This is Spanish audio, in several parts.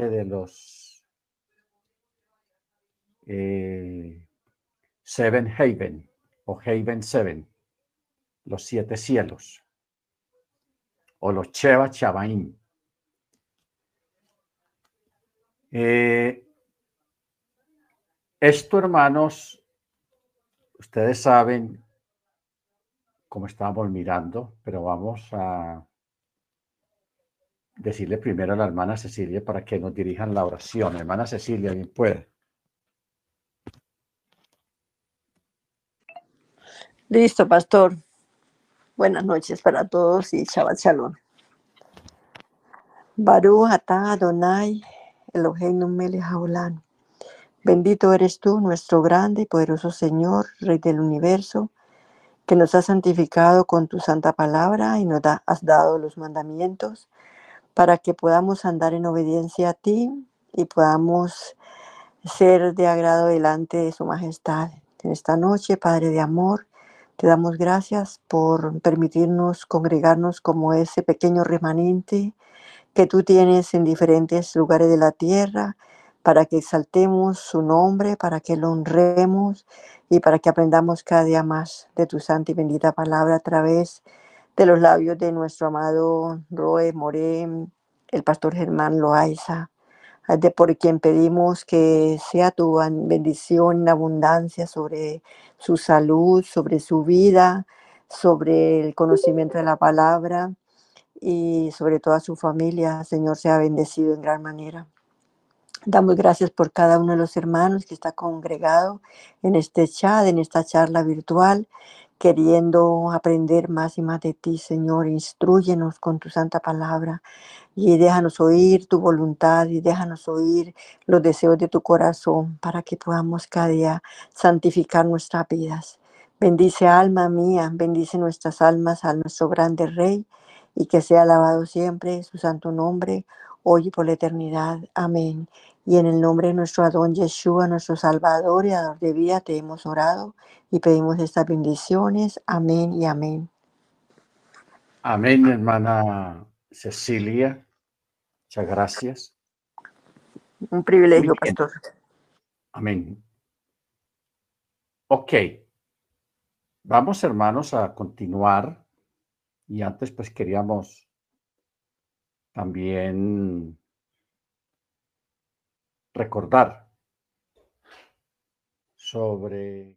de los eh, Seven Haven o Haven Seven, los siete cielos, o los Cheva Chavaim. Eh, esto, hermanos, ustedes saben cómo estábamos mirando, pero vamos a decirle primero a la hermana Cecilia para que nos dirijan la oración. Hermana Cecilia, bien puede. Listo, pastor. Buenas noches para todos y Shabbat Shalom. Baruch atah Adonai Eloheinu melech haolam. Bendito eres tú, nuestro grande y poderoso Señor, Rey del universo, que nos has santificado con tu santa palabra y nos has dado los mandamientos para que podamos andar en obediencia a ti y podamos ser de agrado delante de su majestad. En esta noche, Padre de amor, te damos gracias por permitirnos congregarnos como ese pequeño remanente que tú tienes en diferentes lugares de la tierra para que exaltemos su nombre, para que lo honremos y para que aprendamos cada día más de tu santa y bendita palabra a través de los labios de nuestro amado Roe Morem, el pastor Germán Loaiza, de por quien pedimos que sea tu bendición en abundancia sobre su salud, sobre su vida, sobre el conocimiento de la palabra y sobre toda su familia. Señor, sea bendecido en gran manera. Damos gracias por cada uno de los hermanos que está congregado en este chat, en esta charla virtual, queriendo aprender más y más de ti, Señor. Instruyenos con tu santa palabra y déjanos oír tu voluntad y déjanos oír los deseos de tu corazón para que podamos cada día santificar nuestras vidas. Bendice alma mía, bendice nuestras almas a nuestro grande Rey y que sea alabado siempre su santo nombre, hoy y por la eternidad. Amén. Y en el nombre de nuestro Adón Yeshua, nuestro Salvador y Ador de vida, te hemos orado y pedimos estas bendiciones. Amén y amén. Amén, hermana Cecilia. Muchas gracias. Un privilegio, pastor. Amén. Ok. Vamos, hermanos, a continuar. Y antes, pues queríamos también recordar sobre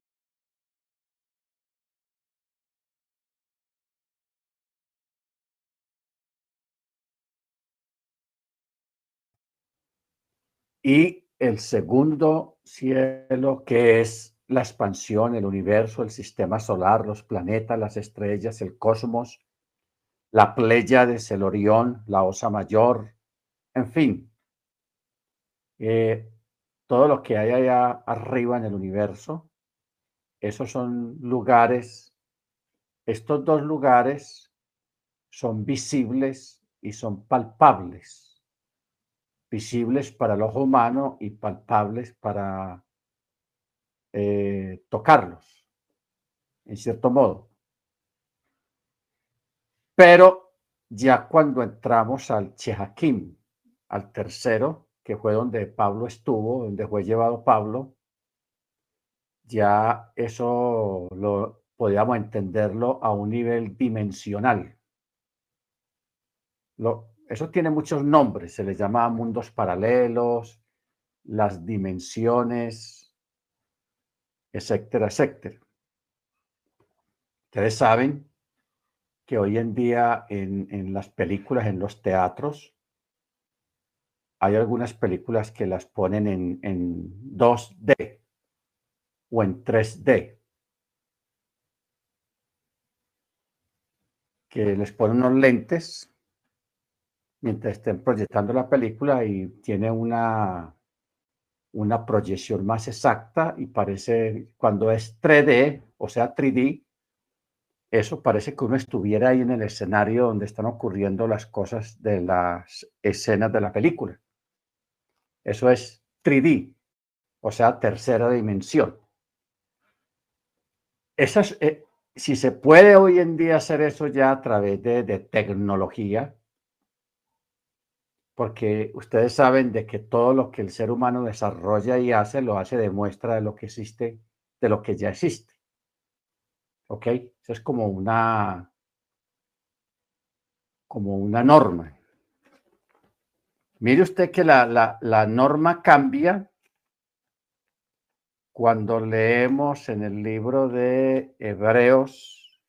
y el segundo cielo que es la expansión, el universo, el sistema solar, los planetas, las estrellas, el cosmos, la Pléyades, el Orión, la Osa Mayor, en fin, eh, todo lo que hay allá arriba en el universo, esos son lugares, estos dos lugares son visibles y son palpables, visibles para el ojo humano y palpables para eh, tocarlos, en cierto modo. Pero ya cuando entramos al Chehakim, al tercero, que fue donde Pablo estuvo, donde fue llevado Pablo, ya eso lo podíamos entenderlo a un nivel dimensional. Eso tiene muchos nombres, se les llama mundos paralelos, las dimensiones, etcétera, etcétera. Ustedes saben que hoy en día en, las películas, en los teatros, hay algunas películas que las ponen en, en 2D o en 3D. Que les ponen unos lentes mientras estén proyectando la película y tiene una, una proyección más exacta y parece, cuando es 3D, o sea 3D, eso parece que uno estuviera ahí en el escenario donde están ocurriendo las cosas de las escenas de la película. Eso es 3D, o sea, tercera dimensión. Eh, si se puede hoy en día hacer eso ya a través de, tecnología, porque ustedes saben de que todo lo que el ser humano desarrolla y hace, lo hace de muestra de lo que existe, de lo que ya existe. ¿Ok? Eso es como una, como una norma. Mire usted que la, la, la norma cambia cuando leemos en el libro de Hebreos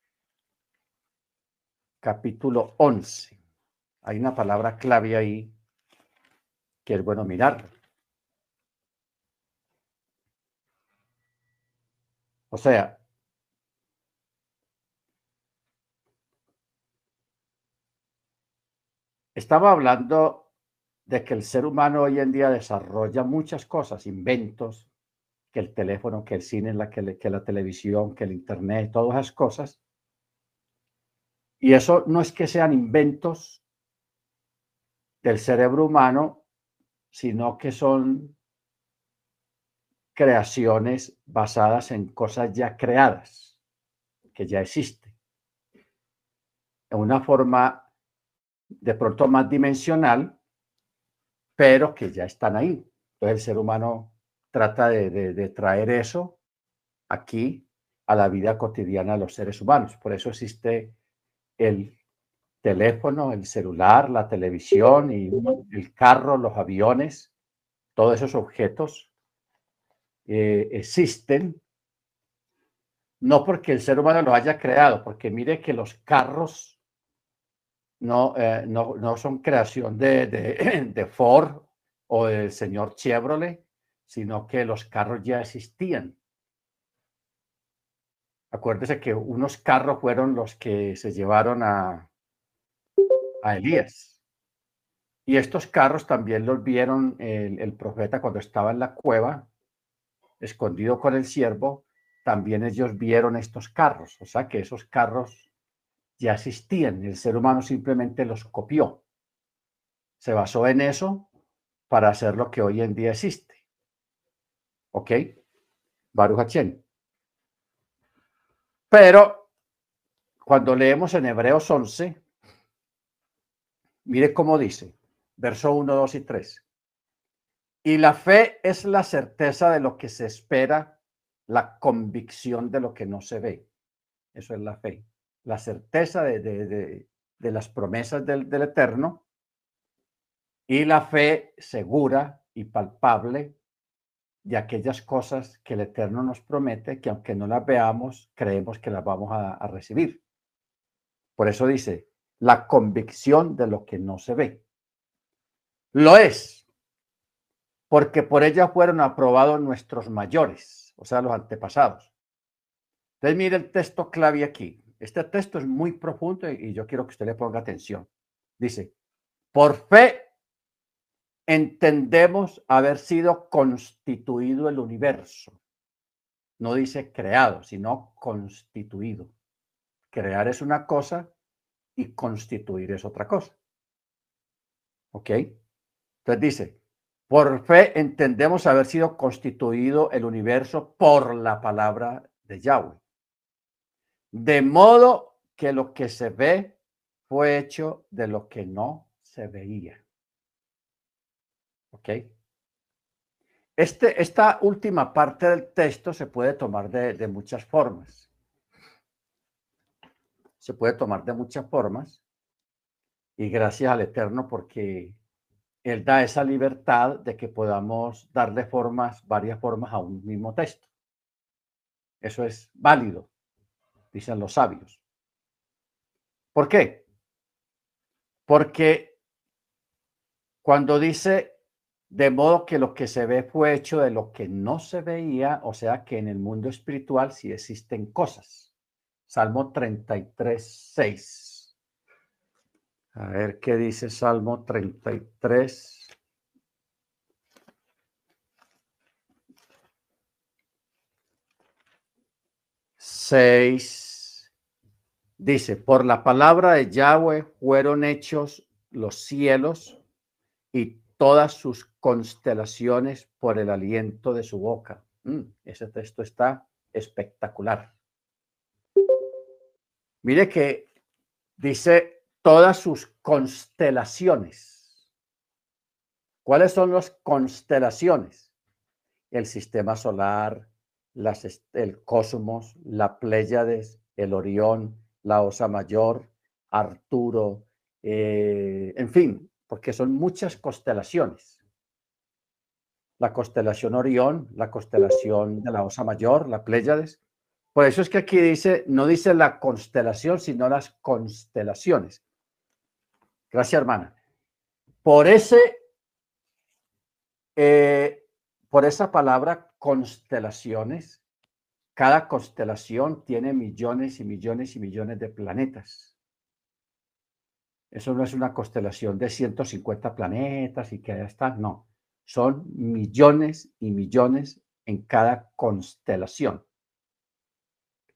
capítulo 11. Hay una palabra clave ahí que es bueno mirar. O sea, estaba hablando de que el ser humano hoy en día desarrolla muchas cosas, inventos, que el teléfono, que el cine, la, que, que la televisión, que el internet, todas esas cosas. Y eso no es que sean inventos del cerebro humano, sino que son creaciones basadas en cosas ya creadas, que ya existen. En una forma de pronto más dimensional, pero que ya están ahí. El ser humano trata de, traer eso aquí a la vida cotidiana de los seres humanos. Por eso existe el teléfono, el celular, la televisión y el carro, los aviones, todos esos objetos eh, existen no porque el ser humano lo haya creado, porque mire que los carros no, eh, no, son creación de, de Ford o del señor Chevrolet, sino que los carros ya existían. Acuérdese que unos carros fueron los que se llevaron a, a Elías. Y estos carros también los vieron el, profeta cuando estaba en la cueva, escondido con el siervo, también ellos vieron estos carros. O sea que esos carros ya existían, el ser humano simplemente los copió. Se basó en eso para hacer lo que hoy en día existe. ¿Ok? Baruch Pero cuando leemos en Hebreos 11, mire cómo dice, verso 1, 2 y 3. Y la fe es la certeza de lo que se espera, la convicción de lo que no se ve. Eso es la fe. La certeza de, de, las promesas del, del Eterno y la fe segura y palpable de aquellas cosas que el Eterno nos promete, que aunque no las veamos, creemos que las vamos a, recibir. Por eso dice, la convicción de lo que no se ve. Lo es, porque por ella fueron aprobados nuestros mayores, o sea, los antepasados. Entonces, mire el texto clave aquí. Este texto es muy profundo y yo quiero que usted le ponga atención. Dice, por fe entendemos haber sido constituido el universo. No dice creado, sino constituido. Crear es una cosa y constituir es otra cosa. ¿Ok? Entonces dice, por fe entendemos haber sido constituido el universo por la palabra de Yahweh. De modo que lo que se ve fue hecho de lo que no se veía. ¿Ok? Este, esta última parte del texto se puede tomar de, de muchas formas. Se puede tomar de muchas formas. Y gracias al Eterno porque Él da esa libertad de que podamos darle formas, varias formas a un mismo texto. Eso es válido, dicen los sabios. ¿Por qué? Porque cuando dice de modo que lo que se ve fue hecho de lo que no se veía, o sea que en el mundo espiritual sí existen cosas. Salmo 33, 6. A ver qué dice Salmo 33. Seis. Dice, por la palabra de Yahweh fueron hechos los cielos y todas sus constelaciones por el aliento de su boca. Mm, ese texto está espectacular. Mire que dice todas sus constelaciones. ¿Cuáles son las constelaciones? El sistema solar, el cosmos, la Pléyades, el Orión, la Osa Mayor, Arturo, eh, en fin, porque son muchas constelaciones. La constelación Orión, la constelación de la Osa Mayor, la Pléyades. Por eso es que aquí dice, no dice la constelación, sino las constelaciones. Gracias, hermana. Por ese, eh, por esa palabra constelaciones, cada constelación tiene millones y millones y millones de planetas. Eso no es una constelación de 150 planetas y que ya está, no. Son millones y millones en cada constelación.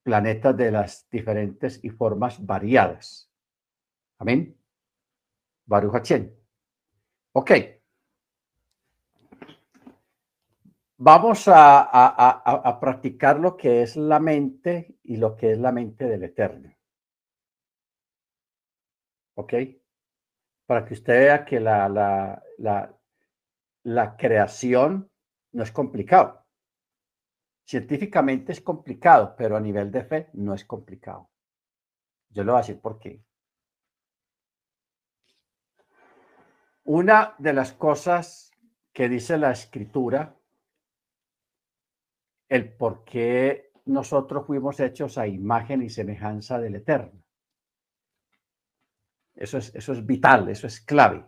Planetas de las diferentes y formas variadas. Amén. Baruch Hachén. Ok. Vamos a, a, practicar lo que es la mente y lo que es la mente del Eterno. ¿Ok? Para que usted vea que la, la, la, la creación no es complicado. Científicamente es complicado, pero a nivel de fe no es complicado. Yo le voy a decir por qué. Una de las cosas que dice la escritura, el por qué nosotros fuimos hechos a imagen y semejanza del Eterno. Eso es, eso es vital, eso es clave.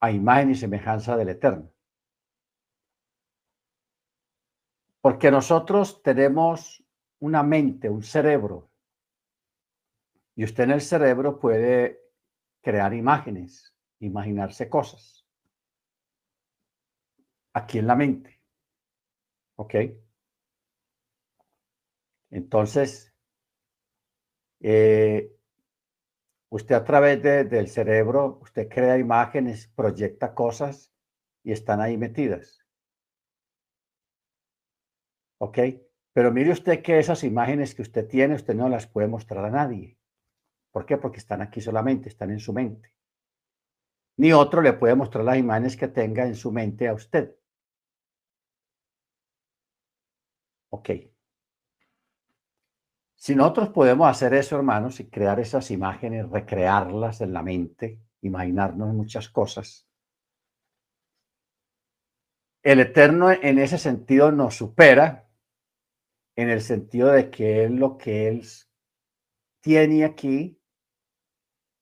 A imagen y semejanza del Eterno. Porque nosotros tenemos una mente, un cerebro. Y usted en el cerebro puede crear imágenes, imaginarse cosas. Aquí en la mente. ¿Ok? Entonces, eh, Usted a través del cerebro, usted crea imágenes, proyecta cosas y están ahí metidas. ¿Ok? Pero mire usted que esas imágenes que usted tiene, usted no las puede mostrar a nadie. ¿Por qué? Porque están aquí solamente, están en su mente. Ni otro le puede mostrar las imágenes que tenga en su mente a usted. Ok. Si nosotros podemos hacer eso, hermanos, y crear esas imágenes, recrearlas en la mente, imaginarnos muchas cosas, el Eterno en ese sentido nos supera, en el sentido de que lo que Él tiene aquí,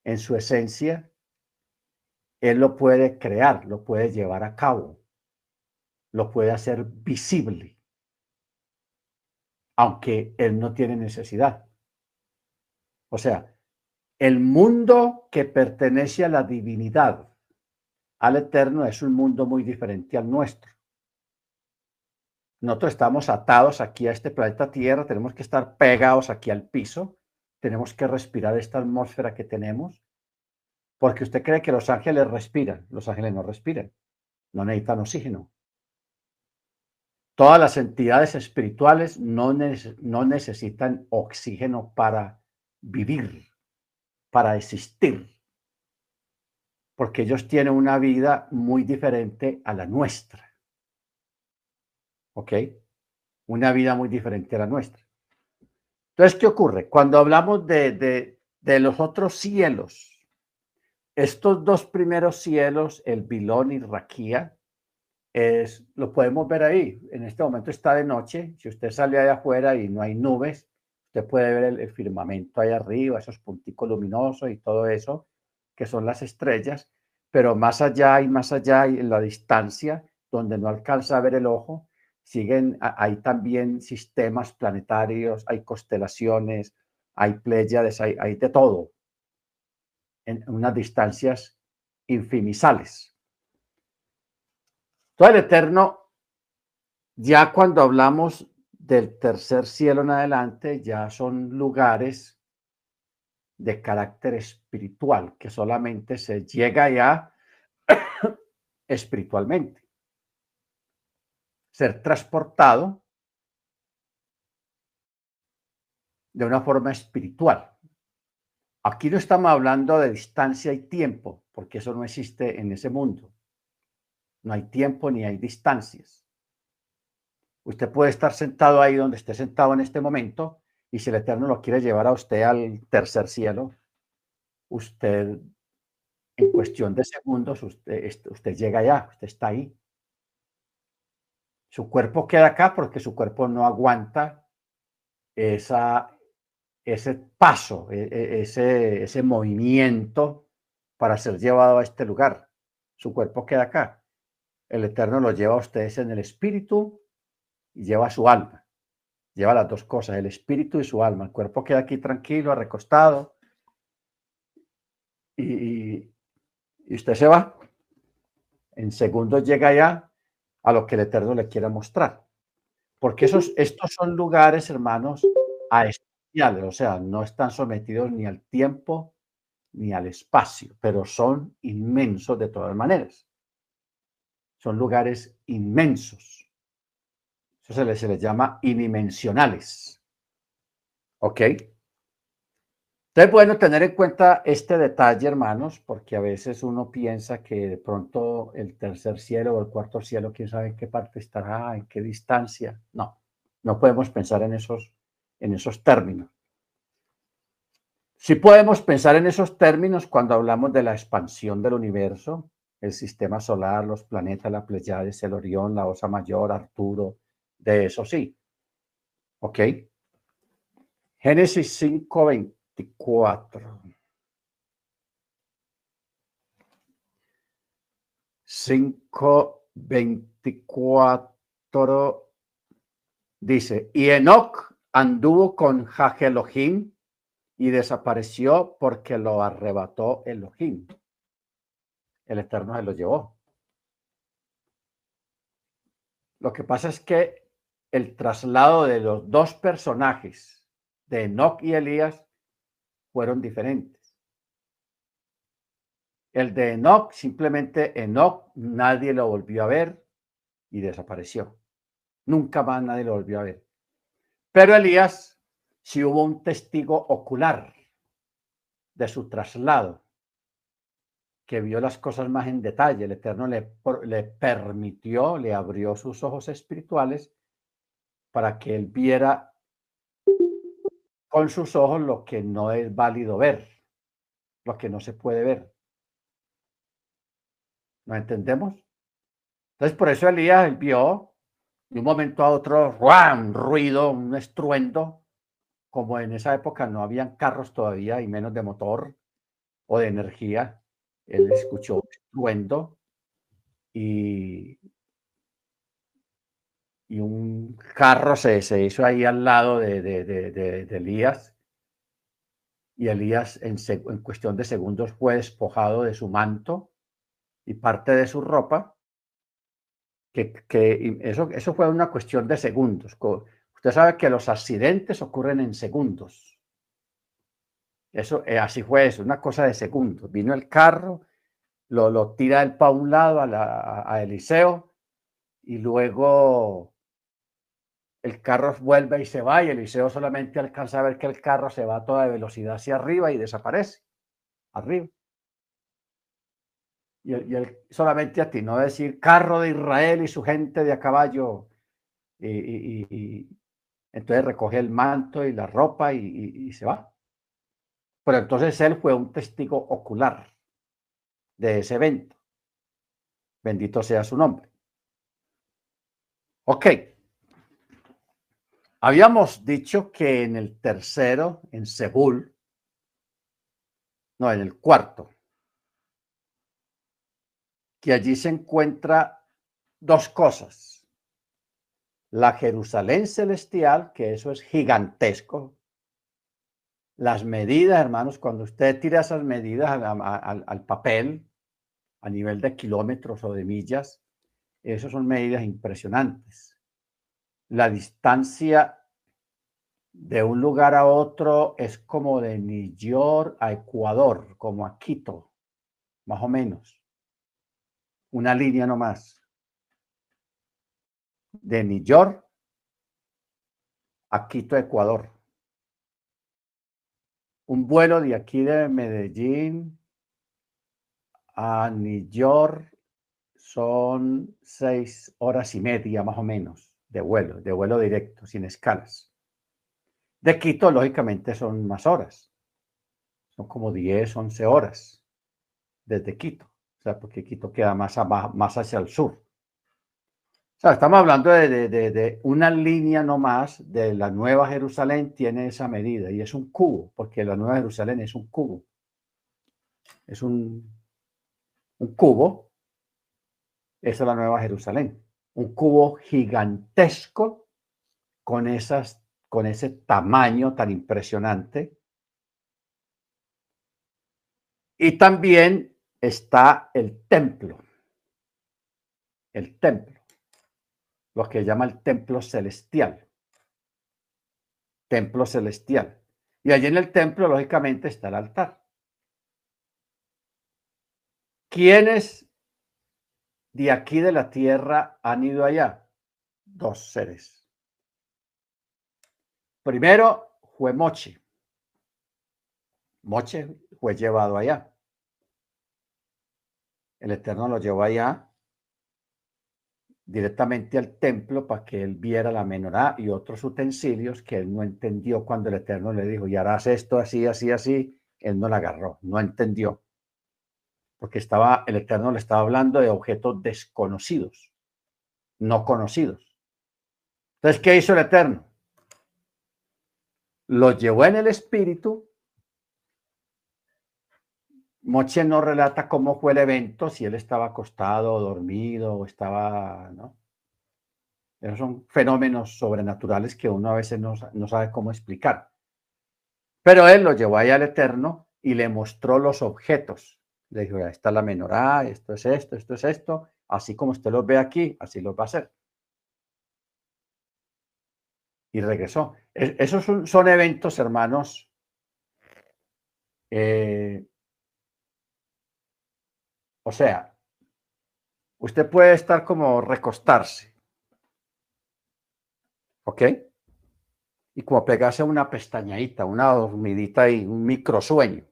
en su esencia, Él lo puede crear, lo puede llevar a cabo, lo puede hacer visible aunque él no tiene necesidad. O sea, el mundo que pertenece a la divinidad, al eterno, es un mundo muy diferente al nuestro. Nosotros estamos atados aquí a este planeta Tierra, tenemos que estar pegados aquí al piso, tenemos que respirar esta atmósfera que tenemos, porque usted cree que los ángeles respiran, los ángeles no respiran, no necesitan oxígeno. Todas las entidades espirituales no, necesitan oxígeno para vivir, para existir, porque ellos tienen una vida muy diferente a la nuestra. ¿Ok? Una vida muy diferente a la nuestra. Entonces, ¿qué ocurre? Cuando hablamos de, de, de los otros cielos, estos dos primeros cielos, el Bilón y Raquía, lo podemos ver ahí. En este momento está de noche. Si usted sale allá afuera y no hay nubes, usted puede ver el, firmamento ahí arriba, esos punticos luminosos y todo eso, que son las estrellas. Pero más allá y más allá, y en la distancia, donde no alcanza a ver el ojo, siguen, hay también sistemas planetarios, hay constelaciones, hay pléyades, hay, hay de todo, en unas distancias infinitales. Todo el Eterno, ya cuando hablamos del tercer cielo en adelante, ya son lugares de carácter espiritual, que solamente se llega ya espiritualmente. Ser transportado de una forma espiritual Aquí no estamos hablando de distancia y tiempo, porque eso no existe en ese mundo. No hay tiempo ni hay distancias. Usted puede estar sentado ahí donde esté sentado en este momento y si el Eterno lo quiere llevar a usted al tercer cielo, usted en cuestión de segundos, usted, llega allá, usted está ahí. Su cuerpo queda acá porque su cuerpo no aguanta esa, ese paso, e, e, ese, ese movimiento para ser llevado a este lugar. Su cuerpo queda acá. El Eterno lo lleva a ustedes en el espíritu y lleva su alma. Lleva las dos cosas, el espíritu y su alma. El cuerpo queda aquí tranquilo, recostado. Y, y usted se va. En segundos llega ya a lo que el Eterno le quiera mostrar. Porque esos, estos son lugares, hermanos, a especiales, o sea, no están sometidos ni al tiempo ni al espacio, pero son inmensos de todas maneras. Son lugares inmensos. Eso se les, llama inimensionales. ¿Ok? Entonces, bueno, tener en cuenta este detalle, hermanos, porque a veces uno piensa que de pronto el tercer cielo o el cuarto cielo, quién sabe en qué parte estará, en qué distancia. No, no podemos pensar en esos, en esos términos. Sí podemos pensar en esos términos cuando hablamos de la expansión del universo, el sistema solar, los planetas, la Pleiades, el Orión, la Osa Mayor, Arturo, de eso sí. ¿Ok? Génesis 5.20. 24. 5, 24 dice, y Enoch anduvo con Elohim y desapareció porque lo arrebató Elohim. El Eterno se lo llevó. Lo que pasa es que el traslado de los dos personajes, de Enoch y Elías, fueron diferentes. El de Enoch, simplemente Enoch, nadie lo volvió a ver y desapareció. Nunca más nadie lo volvió a ver. Pero Elías, sí hubo un testigo ocular de su traslado, que vio las cosas más en detalle. El Eterno le, le permitió, le abrió sus ojos espirituales para que él viera con sus ojos lo que no es válido ver, lo que no se puede ver. ¿No entendemos? Entonces, por eso Elías él vio de un momento a otro un ruido, un estruendo, como en esa época no habían carros todavía y menos de motor o de energía. Él escuchó estruendo y, y un carro se, se hizo ahí al lado de, de, de, Elías. Y Elías en, en, cuestión de segundos fue despojado de su manto y parte de su ropa. Que, que eso, eso fue una cuestión de segundos. Usted sabe que los accidentes ocurren en segundos. Eso, eh, así fue eso, una cosa de segundos. Vino el carro, lo, lo tira él para un lado a, la, a Eliseo y luego el carro vuelve y se va y Eliseo solamente alcanza a ver que el carro se va a toda velocidad hacia arriba y desaparece. Arriba. Y, él solamente a ti, no decir carro de Israel y su gente de a caballo. Y, entonces recoge el manto y la ropa y, se va. Pero entonces él fue un testigo ocular de ese evento. Bendito sea su nombre. Ok. Habíamos dicho que en el tercero, en Seúl, no, en el cuarto, que allí se encuentra dos cosas. La Jerusalén celestial, que eso es gigantesco. Las medidas, hermanos, cuando usted tira esas medidas al, papel a nivel de kilómetros o de millas, esas son medidas impresionantes la distancia de un lugar a otro es como de New a Ecuador, como a Quito, más o menos. Una línea nomás. De New a Quito, Ecuador. Un vuelo de aquí de Medellín a New York son seis horas y media más o menos de vuelo, de vuelo directo, sin escalas. De Quito, lógicamente, son más horas. Son como 10, 11 horas desde Quito. O sea, porque Quito queda más, más hacia el sur. Estamos hablando de, una línea no más de la Nueva Jerusalén tiene esa medida y es un cubo, porque la Nueva Jerusalén es un cubo. Es un, un cubo. Esa es la Nueva Jerusalén. Un cubo gigantesco con, esas, con ese tamaño tan impresionante. Y también está el templo. El templo lo que llama el templo celestial. Templo celestial. Y allí en el templo, lógicamente, está el altar. ¿Quiénes de aquí de la tierra han ido allá? Dos seres. Primero fue Moche. Moche fue llevado allá. El Eterno lo llevó allá directamente al templo para que él viera la menorá y otros utensilios que él no entendió cuando el Eterno le dijo, y harás esto así, así, así, él no la agarró, no entendió. Porque estaba, el Eterno le estaba hablando de objetos desconocidos, no conocidos. Entonces, ¿qué hizo el Eterno? Lo llevó en el espíritu Moche no relata cómo fue el evento, si él estaba acostado, dormido, o estaba, ¿no? Esos son fenómenos sobrenaturales que uno a veces no, sabe cómo explicar. Pero él lo llevó ahí al Eterno y le mostró los objetos. Le dijo, ya está la menorá, esto es esto, esto es esto, así como usted los ve aquí, así los va a hacer. Y regresó. esos son, eventos, hermanos, eh, o sea, usted puede estar como recostarse. ¿Ok? Y como pegarse una pestañadita, una dormidita y un microsueño.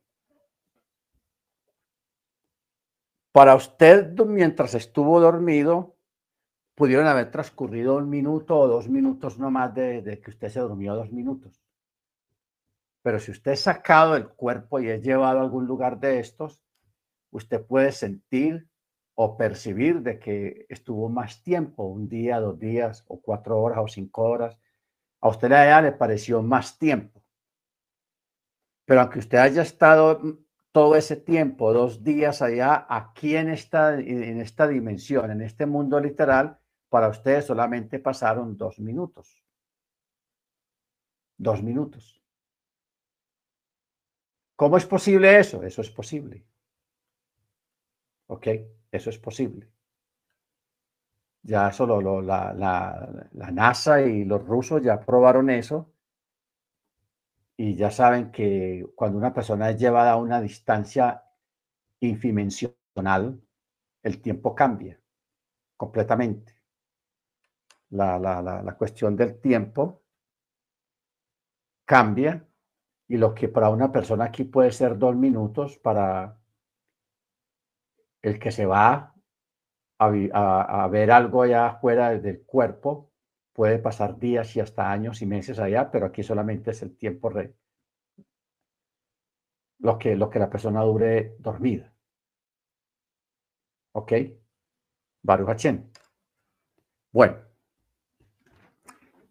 Para usted, mientras estuvo dormido, pudieron haber transcurrido un minuto o dos minutos no más de, que usted se durmió dos minutos. Pero si usted es sacado del cuerpo y es llevado a algún lugar de estos, usted puede sentir o percibir de que estuvo más tiempo, un día, dos días, o cuatro horas, o cinco horas. A usted allá le pareció más tiempo. Pero aunque usted haya estado todo ese tiempo, dos días allá, aquí en esta, en esta dimensión, en este mundo literal, para usted solamente pasaron dos minutos. Dos minutos. ¿Cómo es posible eso? Eso es posible. ¿Ok? Eso es posible. Ya solo la, la, NASA y los rusos ya probaron eso y ya saben que cuando una persona es llevada a una distancia infimensional, el tiempo cambia completamente. La, la, cuestión del tiempo cambia y lo que para una persona aquí puede ser dos minutos, para el que se va a, ver algo allá afuera del cuerpo puede pasar días y hasta años y meses allá, pero aquí solamente es el tiempo re, lo que, que la persona dure dormida. ¿Ok? Baruch Bueno,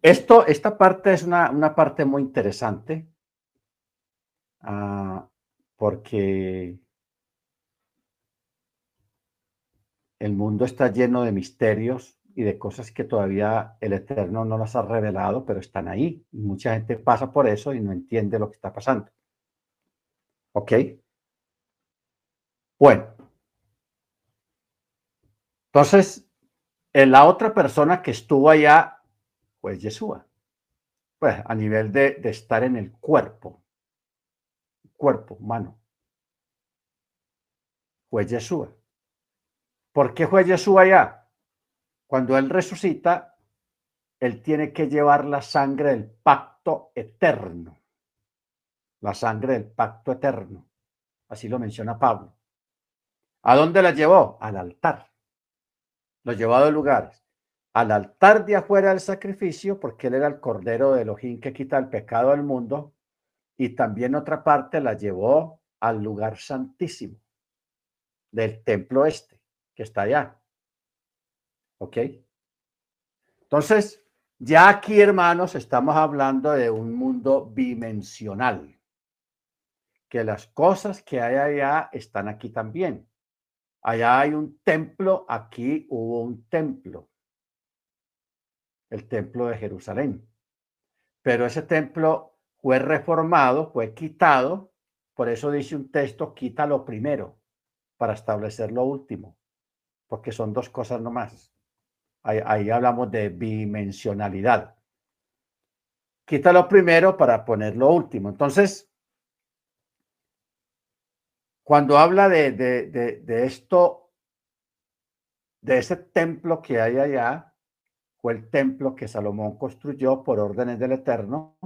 esto, esta parte es una, parte muy interesante ah, porque el mundo está lleno de misterios y de cosas que todavía el Eterno no las ha revelado, pero están ahí. Y mucha gente pasa por eso y no entiende lo que está pasando. ¿Ok? Bueno. Entonces, la otra persona que estuvo allá fue Yeshua. Pues a nivel de, de estar en el cuerpo, cuerpo humano. Fue Yeshua. ¿Por qué fue Jesús allá? Cuando Él resucita, Él tiene que llevar la sangre del pacto eterno. la sangre del pacto eterno. Así lo menciona Pablo. ¿A dónde la llevó? Al altar. Lo llevó a dos lugares. Al altar de afuera del sacrificio, porque él era el cordero de Elohim que quita el pecado del mundo. Y también otra parte la llevó al lugar santísimo del templo este, que está allá. ¿Ok? Entonces, ya aquí, hermanos, estamos hablando de un mundo bidimensional, que las cosas que hay allá están aquí también. Allá hay un templo, aquí hubo un templo, el templo de Jerusalén. Pero ese templo fue reformado, fue quitado, por eso dice un texto, quita lo primero para establecer lo último, porque son dos cosas nomás. Ahí, ahí hablamos de bidimensionalidad. Quita lo primero para poner lo último. Entonces, cuando habla de, de, esto, de ese templo que hay allá, fue el templo que Salomón construyó por órdenes del Eterno.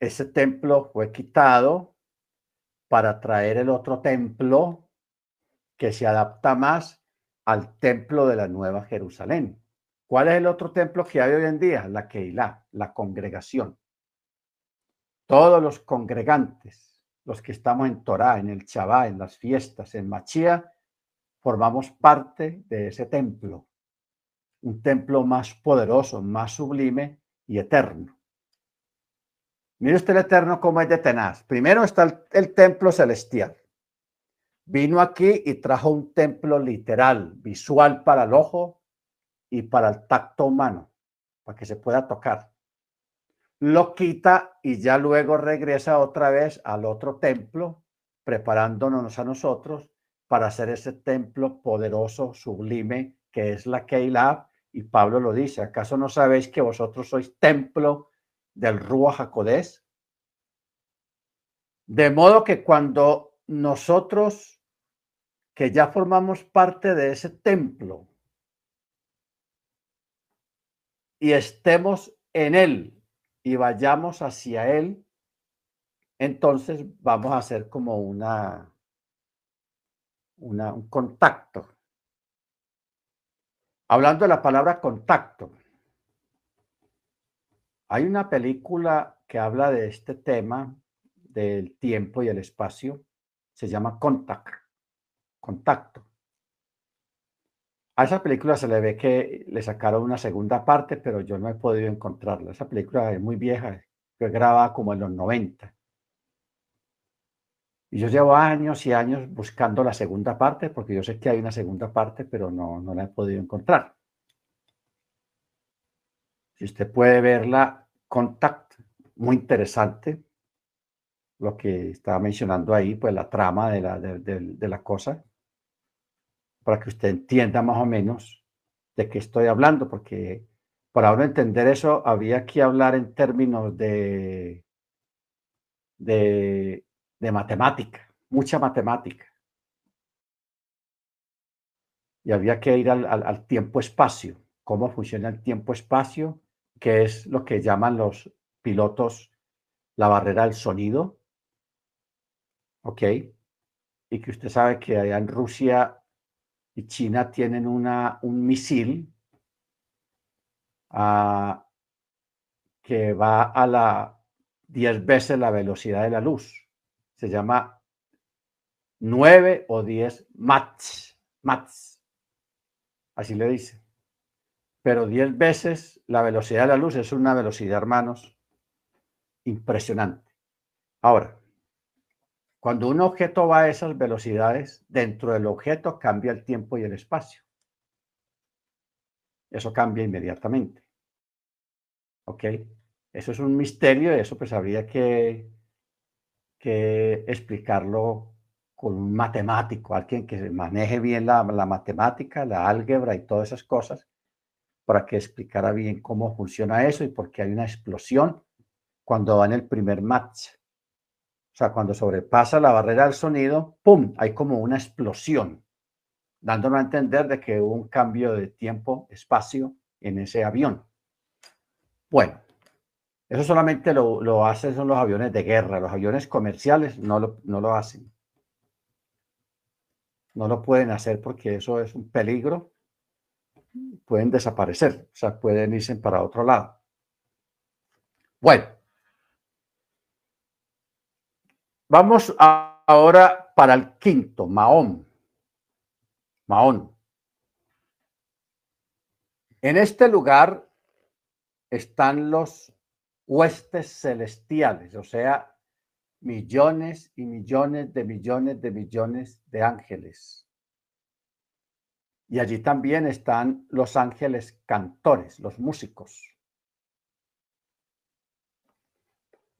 Ese templo fue quitado para traer el otro templo que se adapta más al templo de la Nueva Jerusalén. ¿Cuál es el otro templo que hay hoy en día? La Keilah, la congregación. Todos los congregantes los que estamos en Torah, en el Chabá, en las fiestas, en Machía, formamos parte de ese templo, un templo más poderoso, más sublime y eterno. Mire usted el eterno como es de tenaz. Primero está el templo celestial. Vino aquí y trajo un templo literal, visual para el ojo y para el tacto humano, para que se pueda tocar lo quita y ya luego regresa otra vez al otro templo, preparándonos a nosotros para hacer ese templo poderoso, sublime, que es la Keilah. Y Pablo lo dice, ¿acaso no sabéis que vosotros sois templo del Ruach HaKodesh? De modo que cuando nosotros, que ya formamos parte de ese templo, y estemos en él, y vayamos hacia Él, entonces vamos a hacer como una, una, un contacto. Hablando de la palabra contacto, hay una película que habla de este tema del tiempo y el espacio, se llama Contact, contacto. A esa película se le ve que le sacaron una segunda parte, pero yo no he podido encontrarla. Esa película es muy vieja, fue grabada como en los 90. Y yo llevo años y años buscando la segunda parte, porque yo sé que hay una segunda parte, pero no, no la he podido encontrar. Si usted puede verla, Contact, muy interesante, lo que estaba mencionando ahí, pues la trama de la, de cosa para que usted entienda más o menos de qué estoy hablando, porque para ahora entender eso había que hablar en términos de, de, matemática, mucha matemática. Y había que ir al, al tiempo-espacio, cómo funciona el tiempo-espacio, que es lo que llaman los pilotos la barrera del sonido. ¿Ok? Y que usted sabe que allá en Rusia y China tienen una, un misil ah, que va a la 10 veces la velocidad de la luz. Se llama 9 o 10 Mach. Mats. Así le dice. Pero 10 veces la velocidad de la luz es una velocidad, hermanos, impresionante. Ahora, cuando un objeto va a esas velocidades, dentro del objeto cambia el tiempo y el espacio. Eso cambia inmediatamente. ¿Ok? Eso es un misterio y eso pues habría que, que explicarlo con un matemático, alguien que maneje bien la, la matemática, la álgebra y todas esas cosas, para que explicara bien cómo funciona eso y por qué hay una explosión cuando va en el primer match o sea, cuando sobrepasa la barrera del sonido, ¡pum! Hay como una explosión, dándonos a entender de que hubo un cambio de tiempo, espacio en ese avión. Bueno, Eso solamente lo, lo hacen son los aviones de guerra, los aviones comerciales no lo, no lo hacen. No lo pueden hacer porque eso es un peligro. Pueden desaparecer, o sea, pueden irse para otro lado. Bueno, vamos ahora para el quinto, Mahón. Mahón. En este lugar están los huestes celestiales, o sea, millones y millones de millones de millones de ángeles. Y allí también están los ángeles cantores, los músicos.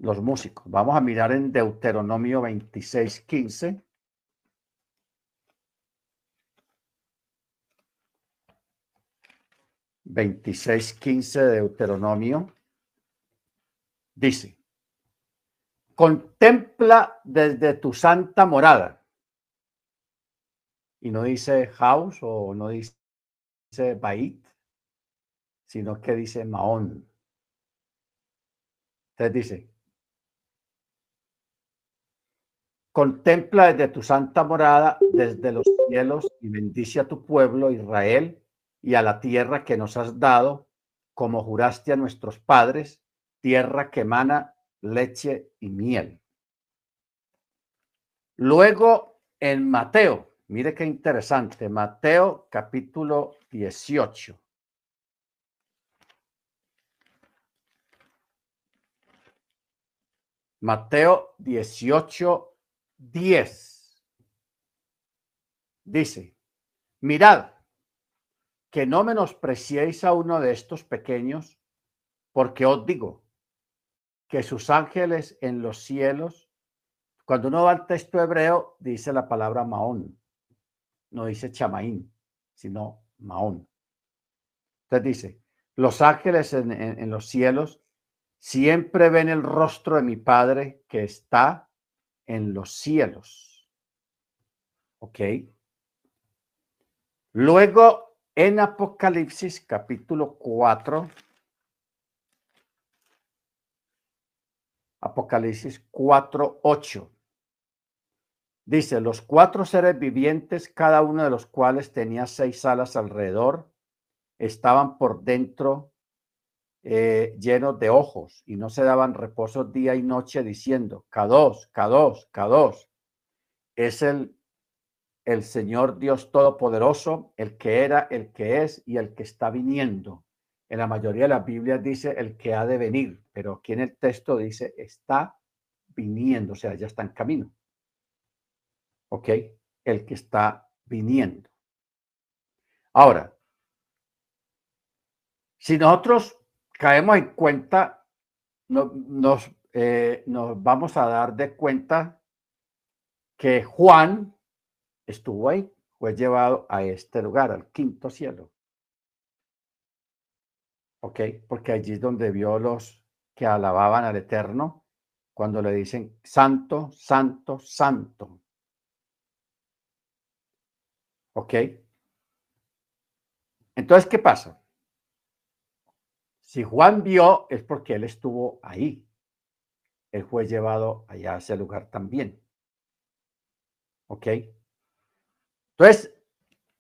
Los músicos. Vamos a mirar en Deuteronomio 26, 15. Veintiséis, quince de Deuteronomio. Dice, contempla desde tu santa morada. Y no dice house o no dice bait, sino que dice maón. Entonces dice, contempla desde tu santa morada, desde los cielos, y bendice a tu pueblo Israel y a la tierra que nos has dado, como juraste a nuestros padres, tierra que emana leche y miel. Luego en Mateo, mire qué interesante, Mateo capítulo 18. Mateo 18, 10. Dice, mirad, que no menospreciéis a uno de estos pequeños, porque os digo, que sus ángeles en los cielos, cuando uno va al texto hebreo, dice la palabra Maón, no dice Chamaín, sino Maón. Entonces dice, los ángeles en, en los cielos siempre ven el rostro de mi Padre que está en los cielos. ¿Ok? Luego, en Apocalipsis capítulo 4, Apocalipsis 4, 8. Dice, los cuatro seres vivientes, cada uno de los cuales tenía seis alas alrededor, estaban por dentro eh, llenos de ojos y no se daban reposo día y noche diciendo, K2, K2, K2. Es el, el Señor Dios Todopoderoso, el que era, el que es y el que está viniendo. En la mayoría de las Biblias dice el que ha de venir, pero aquí en el texto dice está viniendo, o sea, ya está en camino. ¿Ok? El que está viniendo. Ahora, si nosotros caemos en cuenta, nos, eh, nos vamos a dar de cuenta que Juan estuvo ahí, fue llevado a este lugar, al quinto cielo. ¿ok? Porque allí es donde vio los que alababan al Eterno cuando le dicen santo, santo, santo. ¿Ok? Entonces, ¿qué pasa? Si Juan vio, es porque él estuvo ahí. Él fue llevado allá a ese lugar también. ¿Ok? Entonces,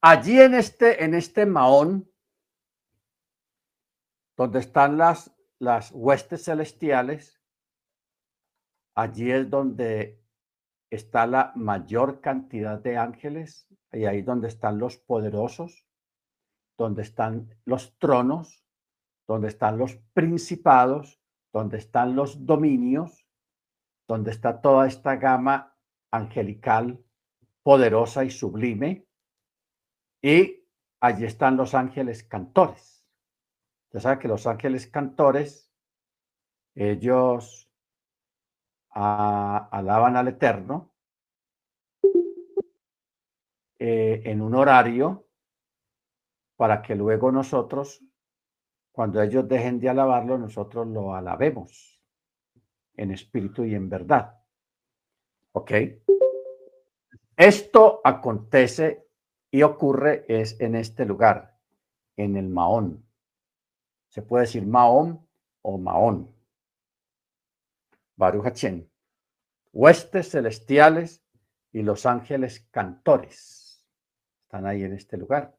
allí en este, en este Maón, donde están las, las huestes celestiales, allí es donde está la mayor cantidad de ángeles, y ahí donde están los poderosos, donde están los tronos, donde están los principados, donde están los dominios, donde está toda esta gama angelical poderosa y sublime, y allí están los ángeles cantores. Ya saben que los ángeles cantores, ellos alaban al Eterno eh, en un horario para que luego nosotros, cuando ellos dejen de alabarlo, nosotros lo alabemos en espíritu y en verdad. ¿Ok? Esto acontece y ocurre es en este lugar, en el Maón. Se puede decir Mahón o Mahón. Baruch Hachem, huestes celestiales y los ángeles cantores. Están ahí en este lugar.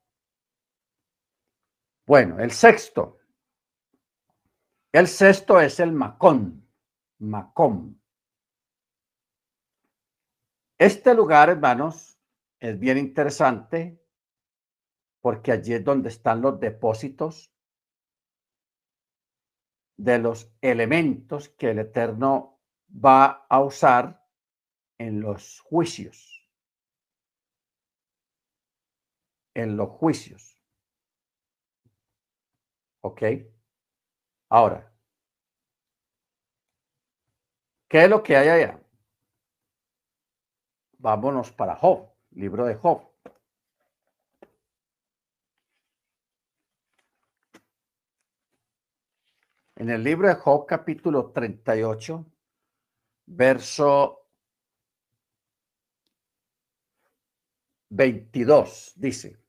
Bueno, el sexto. El sexto es el Macón. Macón. Este lugar, hermanos, es bien interesante porque allí es donde están los depósitos de los elementos que el Eterno va a usar en los juicios. En los juicios. ¿Ok? Ahora, ¿qué es lo que hay allá? Vámonos para Job, libro de Job. En el libro de Job, capítulo 38, verso 22, dice,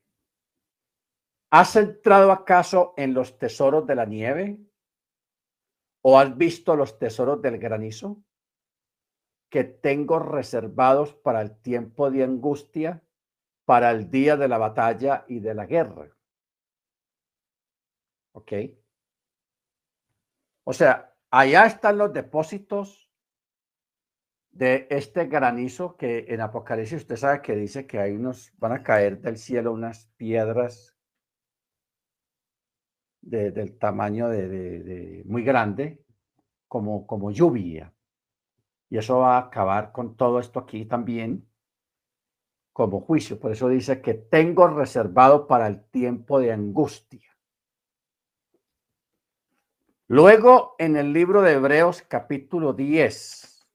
¿has entrado acaso en los tesoros de la nieve? ¿O has visto los tesoros del granizo? que tengo reservados para el tiempo de angustia, para el día de la batalla y de la guerra. ¿Ok? O sea, allá están los depósitos de este granizo que en Apocalipsis usted sabe que dice que hay unos, van a caer del cielo unas piedras del tamaño de, muy grande, como, como lluvia. Y eso va a acabar con todo esto aquí también como juicio. Por eso dice que tengo reservado para el tiempo de angustia. Luego, en el libro de Hebreos capítulo 10,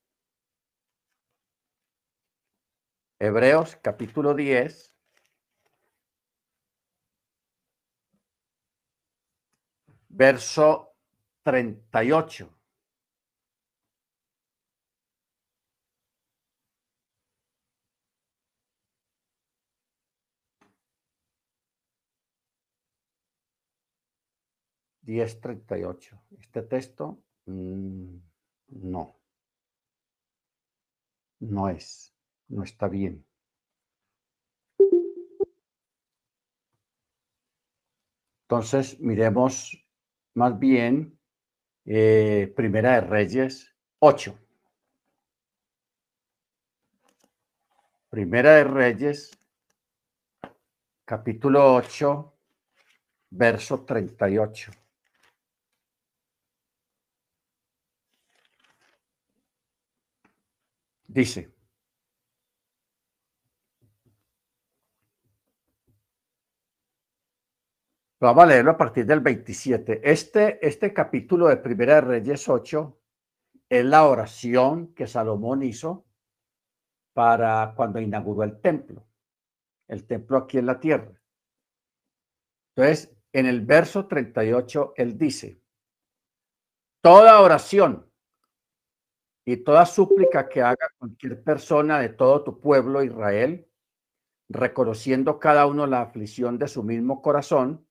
Hebreos capítulo 10, verso 38. ocho. Este texto, mm, no. No es, no está bien. Entonces, miremos más bien eh, Primera de Reyes 8. Primera de Reyes, capítulo 8, verso 38. Dice, Vamos a leerlo a partir del 27. Este, este capítulo de Primera de Reyes 8 es la oración que Salomón hizo para cuando inauguró el templo, el templo aquí en la tierra. Entonces, en el verso 38, él dice, toda oración y toda súplica que haga cualquier persona de todo tu pueblo Israel, reconociendo cada uno la aflicción de su mismo corazón,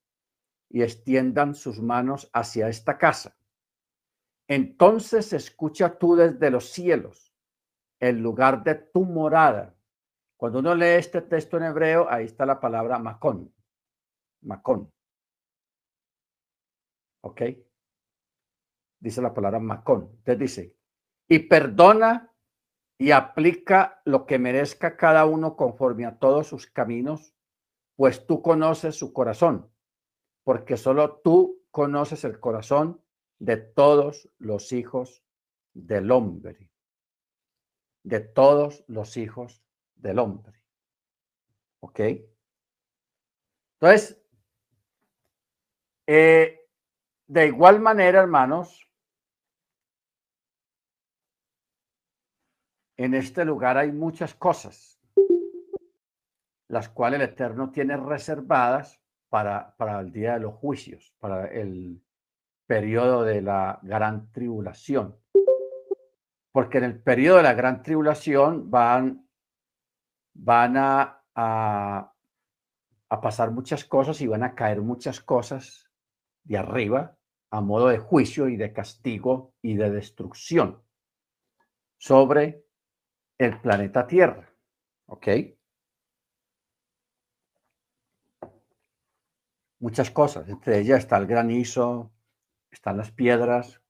y extiendan sus manos hacia esta casa. Entonces escucha tú desde los cielos, el lugar de tu morada. Cuando uno lee este texto en hebreo, ahí está la palabra macón. Macón. ¿Ok? Dice la palabra macón. Entonces dice, y perdona y aplica lo que merezca cada uno conforme a todos sus caminos, pues tú conoces su corazón, porque solo tú conoces el corazón de todos los hijos del hombre, de todos los hijos del hombre. ¿Ok? Entonces, eh, de igual manera, hermanos, En este lugar hay muchas cosas, las cuales el Eterno tiene reservadas para, para el día de los juicios, para el periodo de la gran tribulación. Porque en el periodo de la gran tribulación van, van a, a, pasar muchas cosas y van a caer muchas cosas de arriba a modo de juicio y de castigo y de destrucción. sobre el planeta Tierra. ¿Ok? Muchas cosas. Entre ellas está el granizo, están las piedras,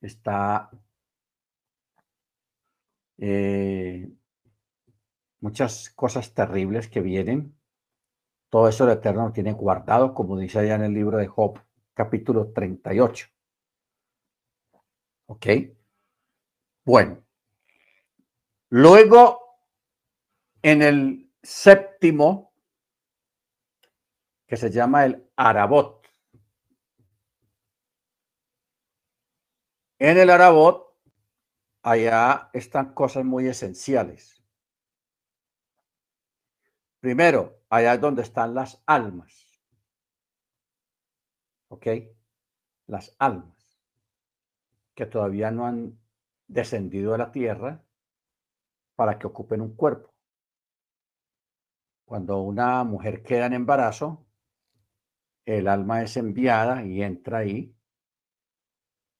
está eh, muchas cosas terribles que vienen. Todo eso el Eterno lo tiene guardado, como dice allá en el libro de Job, capítulo 38. ¿Ok? Bueno. Luego, en el séptimo, que se llama el Arabot. En el Arabot, allá están cosas muy esenciales. Primero, allá es donde están las almas. ¿Ok? Las almas que todavía no han descendido a la tierra para que ocupen un cuerpo. Cuando una mujer queda en embarazo, el alma es enviada y entra ahí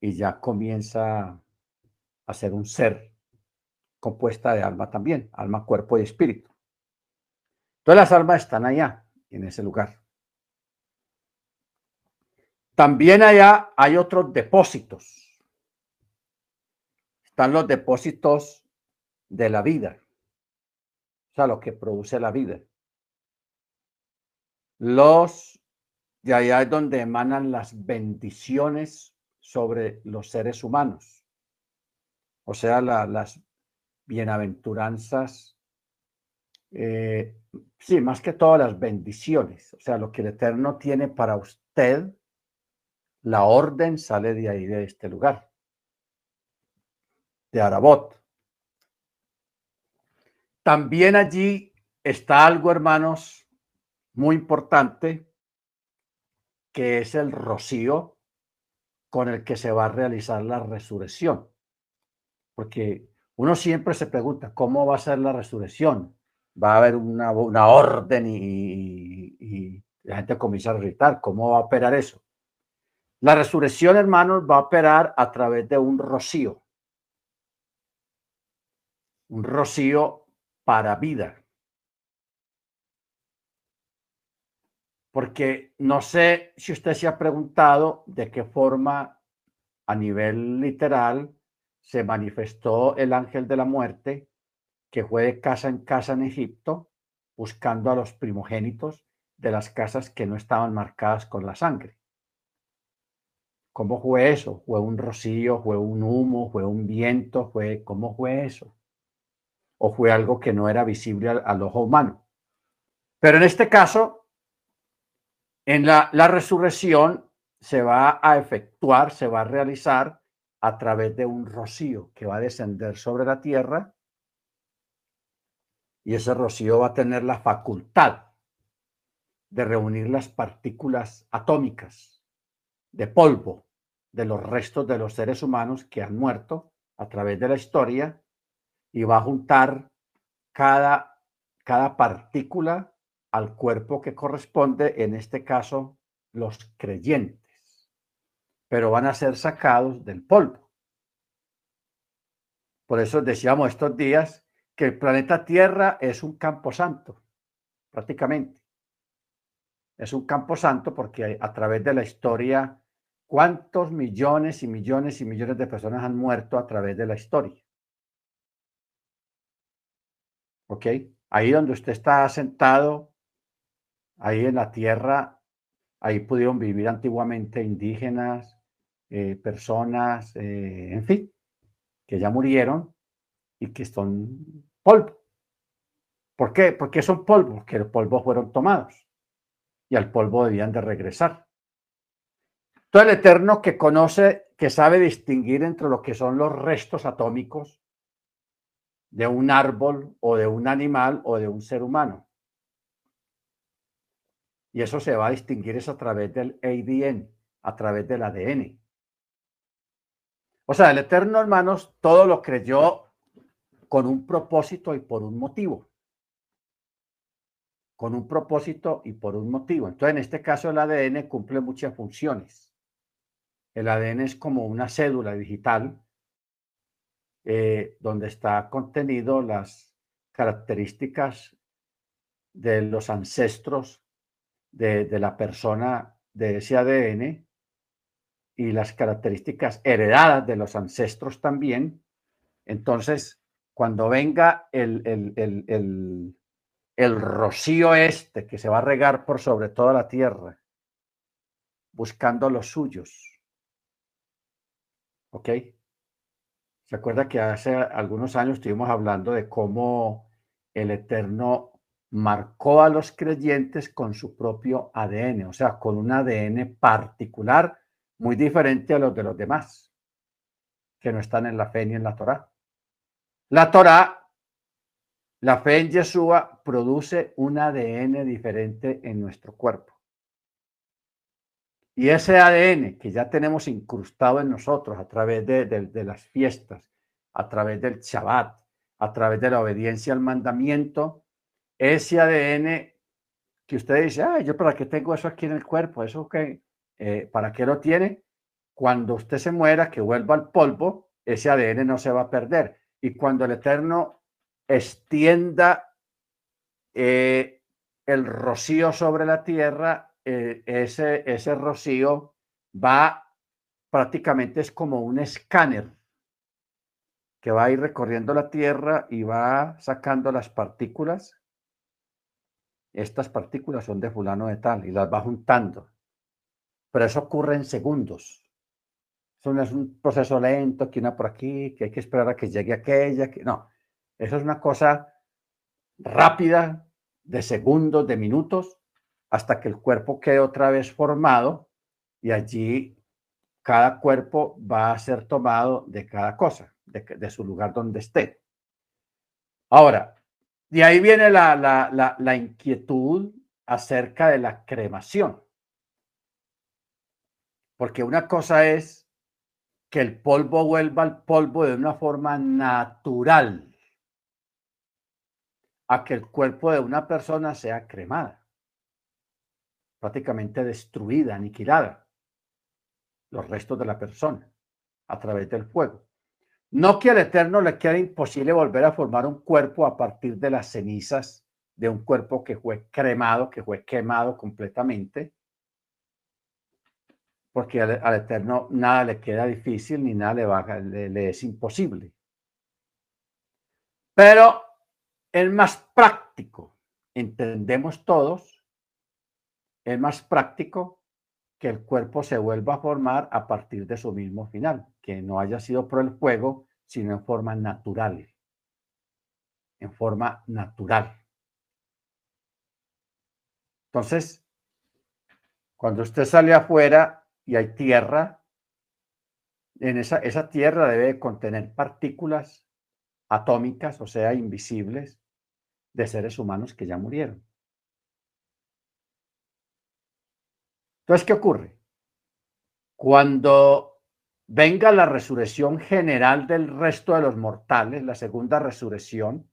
y ya comienza a ser un ser compuesta de alma también, alma, cuerpo y espíritu. Todas las almas están allá, en ese lugar. También allá hay otros depósitos. Están los depósitos de la vida, o sea, lo que produce la vida. Los de allá es donde emanan las bendiciones sobre los seres humanos, o sea, las bienaventuranzas, eh, sí, más que todas las bendiciones, o sea, lo que el Eterno tiene para usted la orden sale de ahí, de este lugar, de Arabot. También allí está algo, hermanos, muy importante, que es el rocío con el que se va a realizar la resurrección. Porque uno siempre se pregunta, ¿cómo va a ser la resurrección? Va a haber una, orden y, y la gente comienza a gritar, ¿cómo va a operar eso? La resurrección, hermanos, va a operar a través de un rocío. Un rocío para vida. Porque no sé si usted se ha preguntado de qué forma a nivel literal se manifestó el ángel de la muerte que fue de casa en casa en Egipto buscando a los primogénitos de las casas que no estaban marcadas con la sangre. ¿Cómo fue eso? ¿Fue un rocío? ¿Fue un humo? ¿Fue un viento? ¿Fue cómo fue eso? ¿O fue algo que no era visible al, ojo humano? Pero en este caso, en la, la resurrección se va a efectuar, se va a realizar a través de un rocío que va a descender sobre la tierra. Y ese rocío va a tener la facultad de reunir las partículas atómicas de polvo de los restos de los seres humanos que han muerto a través de la historia y va a juntar cada, cada partícula al cuerpo que corresponde, en este caso los creyentes, pero van a ser sacados del polvo. Por eso decíamos estos días que el planeta Tierra es un campo santo, prácticamente. Es un campo santo porque a través de la historia ¿Cuántos millones y millones y millones de personas han muerto a través de la historia? ¿Ok? Ahí donde usted está sentado, ahí en la tierra, ahí pudieron vivir antiguamente indígenas, eh, personas, eh, en fin, que ya murieron y que son polvo. ¿Por qué? Porque son polvo, porque el polvo fueron tomados y al polvo debían de regresar. Todo el Eterno que conoce, que sabe distinguir entre lo que son los restos atómicos de un árbol o de un animal o de un ser humano. Y eso se va a distinguir es a través del ADN, a través del ADN. O sea, el Eterno, hermanos, todo lo creyó con un propósito y por un motivo. Con un propósito y por un motivo. Entonces, en este caso, el ADN cumple muchas funciones. El ADN es como una cédula digital eh, donde está contenido las características de los ancestros de, la persona de ese ADN y las características heredadas de los ancestros también. Entonces, cuando venga el, el, el, el, rocío este que se va a regar por sobre toda la tierra, buscando los suyos. ¿Ok? ¿Se acuerda que hace algunos años estuvimos hablando de cómo el Eterno marcó a los creyentes con su propio ADN, o sea, con un ADN particular muy diferente a los de los demás, que no están en la fe ni en la Torá. La Torá, la fe en Yeshua, produce un ADN diferente en nuestro cuerpo. Y ese ADN que ya tenemos incrustado en nosotros a través de, de las fiestas, a través del Shabbat, a través de la obediencia al mandamiento, ese ADN que usted dice, ah, yo para qué tengo eso aquí en el cuerpo, eso que, eh, ¿para qué lo tiene? Cuando usted se muera, que vuelva al polvo, ese ADN no se va a perder. Y cuando el Eterno extienda eh, el rocío sobre la tierra, eh, ese, ese rocío va prácticamente es como un escáner que va a ir recorriendo la tierra y va sacando las partículas. Estas partículas son de fulano de tal y las va juntando. Pero eso ocurre en segundos. Eso no es un proceso lento, que una por aquí, que hay que esperar a que llegue aquella. Que... No, eso es una cosa rápida, de segundos, de minutos, hasta que el cuerpo quede otra vez formado y allí cada cuerpo va a ser tomado de cada cosa, de, su lugar donde esté. Ahora, de ahí viene la, la, la inquietud acerca de la cremación. Porque una cosa es que el polvo vuelva al polvo de una forma natural a que el cuerpo de una persona sea cremada, prácticamente destruida, aniquilada, los restos de la persona a través del fuego. No que al Eterno le quede imposible volver a formar un cuerpo a partir de las cenizas de un cuerpo que fue cremado, que fue quemado completamente, porque al, Eterno nada le queda difícil ni nada le, baja, le, es imposible. Pero el más práctico, entendemos todos, es más práctico que el cuerpo se vuelva a formar a partir de su mismo final, que no haya sido por el fuego, sino en forma natural. En forma natural. Entonces, cuando usted sale afuera y hay tierra, en esa, esa tierra debe contener partículas atómicas, o sea, invisibles, de seres humanos que ya murieron. Entonces, ¿qué ocurre? Cuando venga la resurrección general del resto de los mortales, la segunda resurrección,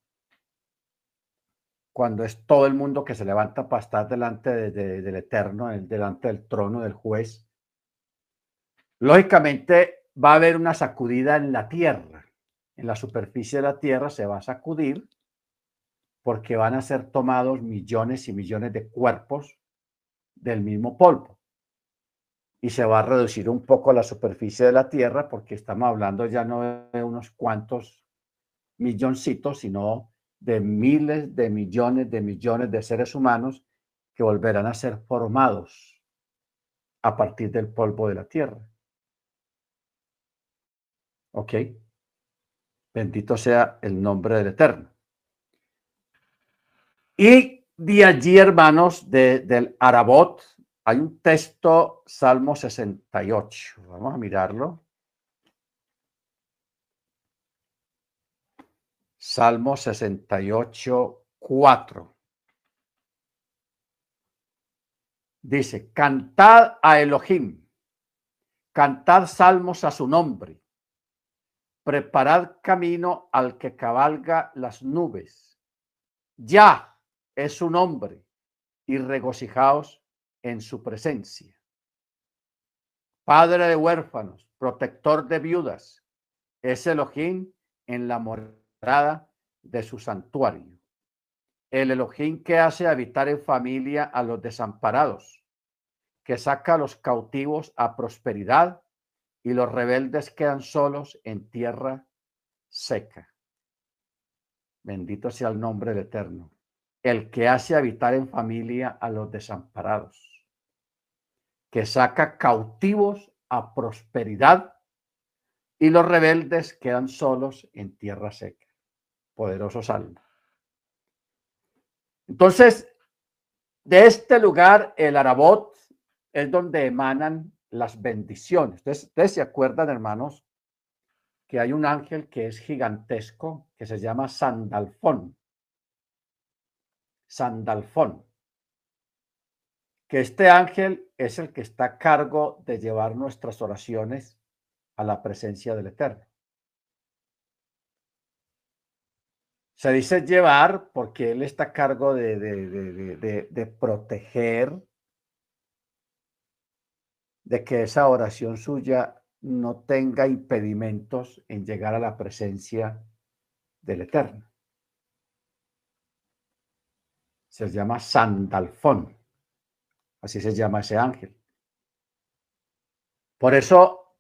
cuando es todo el mundo que se levanta para estar delante del Eterno, delante del trono del juez, Lógicamente va a haber una sacudida en la tierra. En la superficie de la tierra se va a sacudir porque van a ser tomados millones y millones de cuerpos del mismo polvo. Y se va a reducir un poco la superficie de la tierra porque estamos hablando ya no de unos cuantos milloncitos, sino de miles de millones de millones de seres humanos que volverán a ser formados a partir del polvo de la tierra. ¿Ok? Bendito sea el nombre del Eterno. Y de allí, hermanos, del Arabot, hay un texto, Salmo 68. Vamos a mirarlo. Salmo 68, 4. Dice, cantad a Elohim, cantad salmos a su nombre preparad camino al que cabalga las nubes. Ya es su nombre y regocijaos en su presencia. Padre de huérfanos, protector de viudas, es Elohim en la morada de su santuario. El Elohim que hace habitar en familia a los desamparados, que saca a los cautivos a prosperidad y los rebeldes quedan solos en tierra seca. Bendito sea el nombre del Eterno, el que hace habitar en familia a los desamparados, que saca cautivos a prosperidad y los rebeldes quedan solos en tierra seca. Poderoso salmo. Entonces, de este lugar, el Arabot es donde emanan las bendiciones. Ustedes, ustedes se acuerdan, hermanos, que hay un ángel que es gigantesco, que se llama Sandalfón. Sandalfón. Que este ángel es el que está a cargo de llevar nuestras oraciones a la presencia del Eterno. Se dice llevar porque él está a cargo de, de, de proteger, de que esa oración suya no tenga impedimentos en llegar a la presencia del Eterno. Se llama Sandalfón, así se llama ese ángel. Por eso,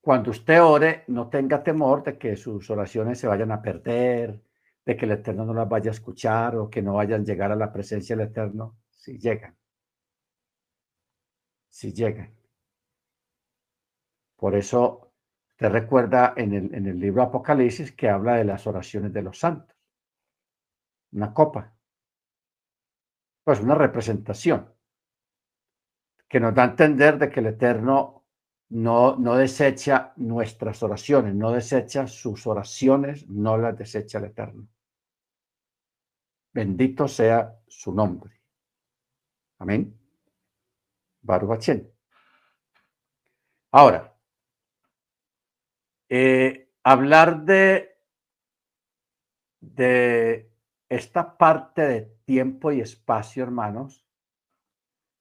cuando usted ore, no tenga temor de que sus oraciones se vayan a perder, de que el Eterno no las vaya a escuchar o que no vayan a llegar a la presencia del Eterno, si llegan. Si llegan. Por eso te recuerda en el, en el libro Apocalipsis que habla de las oraciones de los santos. Una copa. Pues una representación que nos da a entender de que el Eterno no, no desecha nuestras oraciones, no desecha sus oraciones, no las desecha el Eterno. Bendito sea su nombre. Amén. Baruch Ahora, eh, hablar de, de esta parte de tiempo y espacio, hermanos,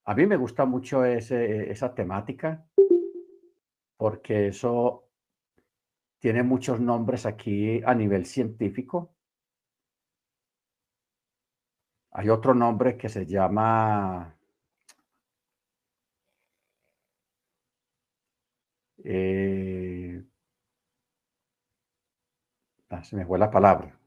a mí me gusta mucho ese, esa temática, porque eso tiene muchos nombres aquí a nivel científico. Hay otro nombre que se llama eh, Ah, se me fue la palabra.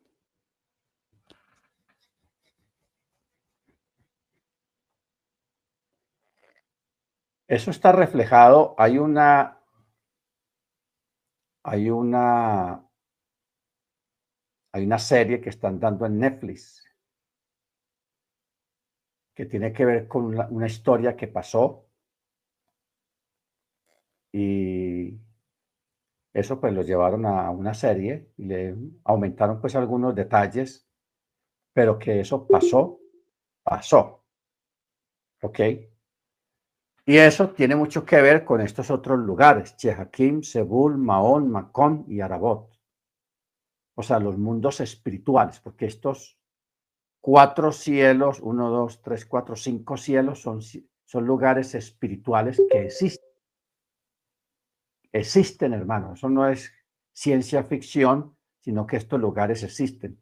Eso está reflejado. Hay una. Hay una. Hay una serie que están dando en Netflix que tiene que ver con una, historia que pasó y eso pues lo llevaron a una serie y le aumentaron pues algunos detalles, pero que eso pasó, pasó. ¿Ok? Y eso tiene mucho que ver con estos otros lugares, Chehakim, Sebul, Maón, Macón y Arabot. O sea, los mundos espirituales, porque estos cuatro cielos, uno, dos, tres, cuatro, cinco cielos, son, son lugares espirituales que existen existen, hermanos. Eso no es ciencia ficción, sino que estos lugares existen.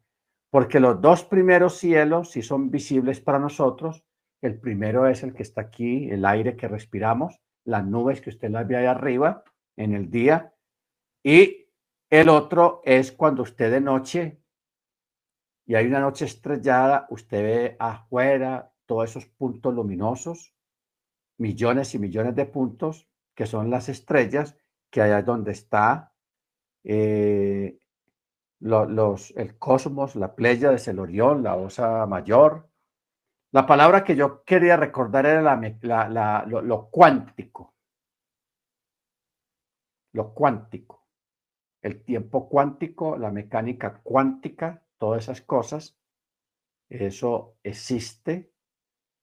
Porque los dos primeros cielos, si son visibles para nosotros, el primero es el que está aquí, el aire que respiramos, las nubes que usted las ve ahí arriba en el día, y el otro es cuando usted de noche, y hay una noche estrellada, usted ve afuera todos esos puntos luminosos, millones y millones de puntos, que son las estrellas, que allá es donde está eh, los, el cosmos, la playa de el Orión, la Osa Mayor. La palabra que yo quería recordar era la, lo, cuántico. Lo cuántico. El tiempo cuántico, la mecánica cuántica, todas esas cosas. Eso existe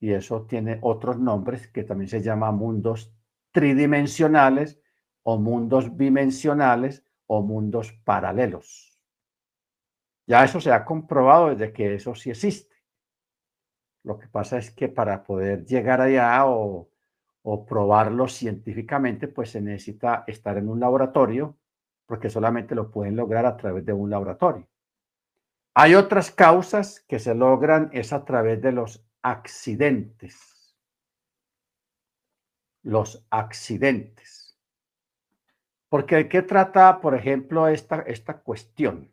y eso tiene otros nombres que también se llama mundos tridimensionales o mundos bidimensionales o mundos paralelos. Ya eso se ha comprobado desde que eso sí existe. Lo que pasa es que para poder llegar allá o, probarlo científicamente, pues se necesita estar en un laboratorio porque solamente lo pueden lograr a través de un laboratorio. Hay otras causas que se logran es a través de los accidentes. Los accidentes. Porque ¿de qué trata, por ejemplo, esta, esta cuestión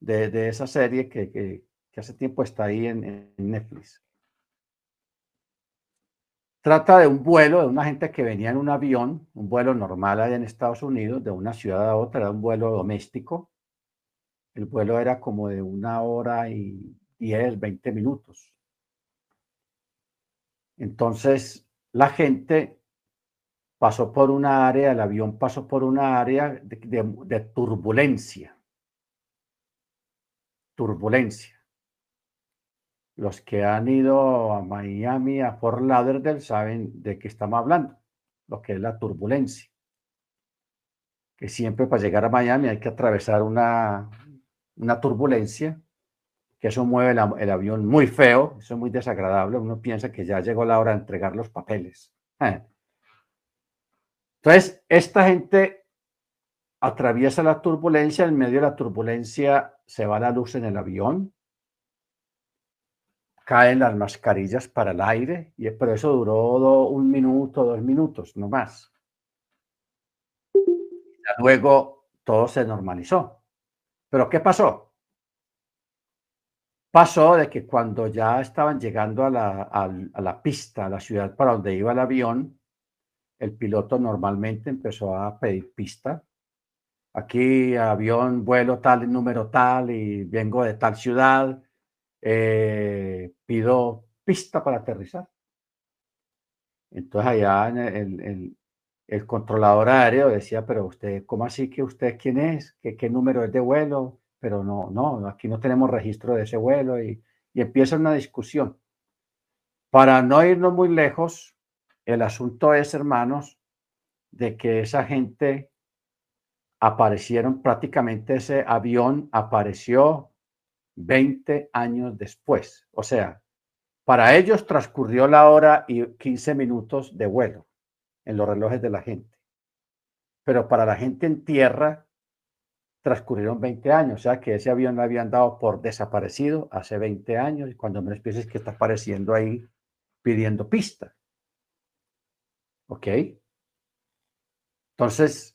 de, esa serie que, hace tiempo está ahí en, en Netflix? Trata de un vuelo de una gente que venía en un avión, un vuelo normal allá en Estados Unidos, de una ciudad a otra, era un vuelo doméstico. El vuelo era como de una hora y 10, 20 minutos. Entonces, la gente pasó por una área, el avión pasó por una área de, turbulencia. Turbulencia. Los que han ido a Miami, a Fort Lauderdale, saben de qué estamos hablando, lo que es la turbulencia. Que siempre para llegar a Miami hay que atravesar una, una turbulencia, que eso mueve el, avión muy feo, eso es muy desagradable. Uno piensa que ya llegó la hora de entregar los papeles. Entonces, esta gente atraviesa la turbulencia, en medio de la turbulencia se va la luz en el avión, caen las mascarillas para el aire, y por eso duró un minuto, dos minutos, no más. luego todo se normalizó. Pero ¿qué pasó? Pasó de que cuando ya estaban llegando a la, a la pista, a la ciudad para donde iba el avión, el piloto normalmente empezó a pedir pista. Aquí avión, vuelo tal, número tal, y vengo de tal ciudad, eh, pido pista para aterrizar. Entonces allá el, el, controlador aéreo decía, pero usted, ¿cómo así que usted quién es? ¿Qué, qué número es de vuelo? Pero no, no, aquí no tenemos registro de ese vuelo y, y empieza una discusión. Para no irnos muy lejos, el asunto es, hermanos, de que esa gente aparecieron prácticamente ese avión apareció 20 años después. O sea, para ellos transcurrió la hora y 15 minutos de vuelo en los relojes de la gente. Pero para la gente en tierra transcurrieron 20 años, o sea que ese avión lo habían dado por desaparecido hace 20 años y cuando menos pienses que está apareciendo ahí pidiendo pista. ¿Ok? Entonces,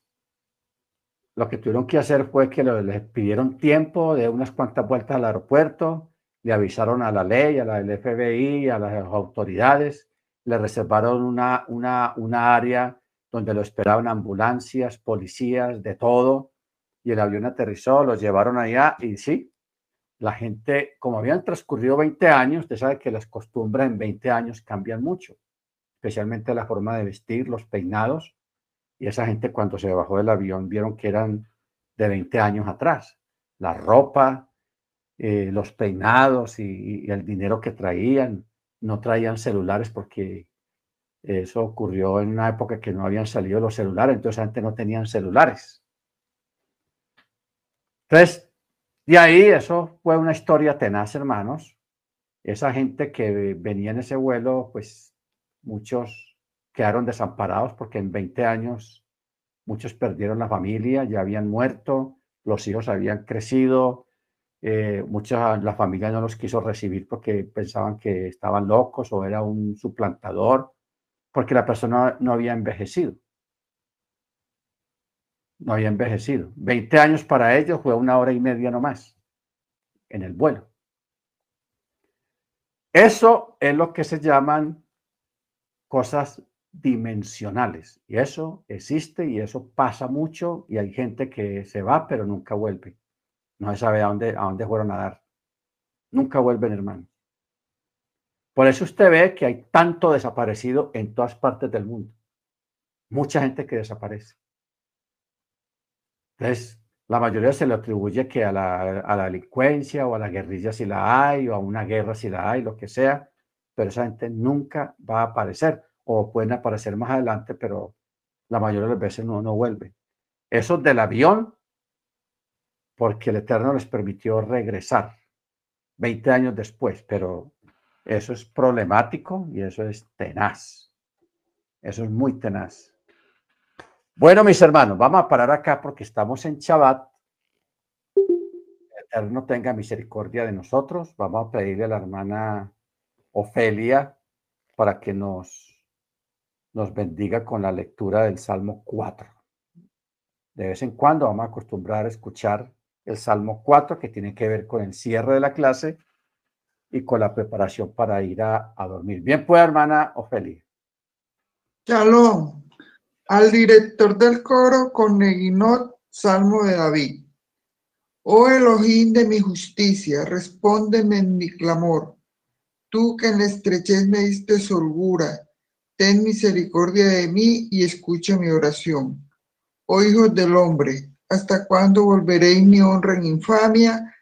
lo que tuvieron que hacer fue que les pidieron tiempo de unas cuantas vueltas al aeropuerto, le avisaron a la ley, a la del FBI, a las autoridades, le reservaron una, una, una área donde lo esperaban ambulancias, policías, de todo, y el avión aterrizó, lo llevaron allá y sí, la gente, como habían transcurrido 20 años, usted sabe que las costumbres en 20 años cambian mucho, especialmente la forma de vestir, los peinados, y esa gente cuando se bajó del avión vieron que eran de 20 años atrás. La ropa, eh, los peinados y, el dinero que traían. No traían celulares porque eso ocurrió en una época que no habían salido los celulares, entonces antes no tenían celulares. Entonces, de ahí eso fue una historia tenaz, hermanos. Esa gente que venía en ese vuelo, pues muchos quedaron desamparados porque en 20 años muchos perdieron la familia, ya habían muerto, los hijos habían crecido, eh, mucha la familia no los quiso recibir porque pensaban que estaban locos o era un suplantador, porque la persona no había envejecido. No había envejecido. 20 años para ellos fue una hora y media nomás en el vuelo. Eso es lo que se llaman cosas dimensionales. Y eso existe y eso pasa mucho y hay gente que se va pero nunca vuelve. No se sabe a dónde, a dónde fueron a dar. Nunca vuelven, hermano. Por eso usted ve que hay tanto desaparecido en todas partes del mundo. Mucha gente que desaparece. Entonces, la mayoría se le atribuye que a la, a la delincuencia o a la guerrilla si la hay o a una guerra si la hay, lo que sea, pero esa gente nunca va a aparecer o pueden aparecer más adelante, pero la mayoría de las veces no, no vuelven. Esos del avión, porque el Eterno les permitió regresar 20 años después, pero eso es problemático y eso es tenaz. Eso es muy tenaz. Bueno, mis hermanos, vamos a parar acá porque estamos en Shabbat. El Eterno tenga misericordia de nosotros. Vamos a pedirle a la hermana Ofelia para que nos, nos bendiga con la lectura del Salmo 4. De vez en cuando vamos a acostumbrar a escuchar el Salmo 4, que tiene que ver con el cierre de la clase y con la preparación para ir a, dormir. Bien, pues, hermana Ofelia. Shalom. Al director del coro con Neguinot, Salmo de David. Oh Elohim de mi justicia, respóndeme en mi clamor. Tú que en la estrechez me diste holgura, ten misericordia de mí y escucha mi oración. Oh hijos del hombre, ¿hasta cuándo volveréis mi honra en infamia?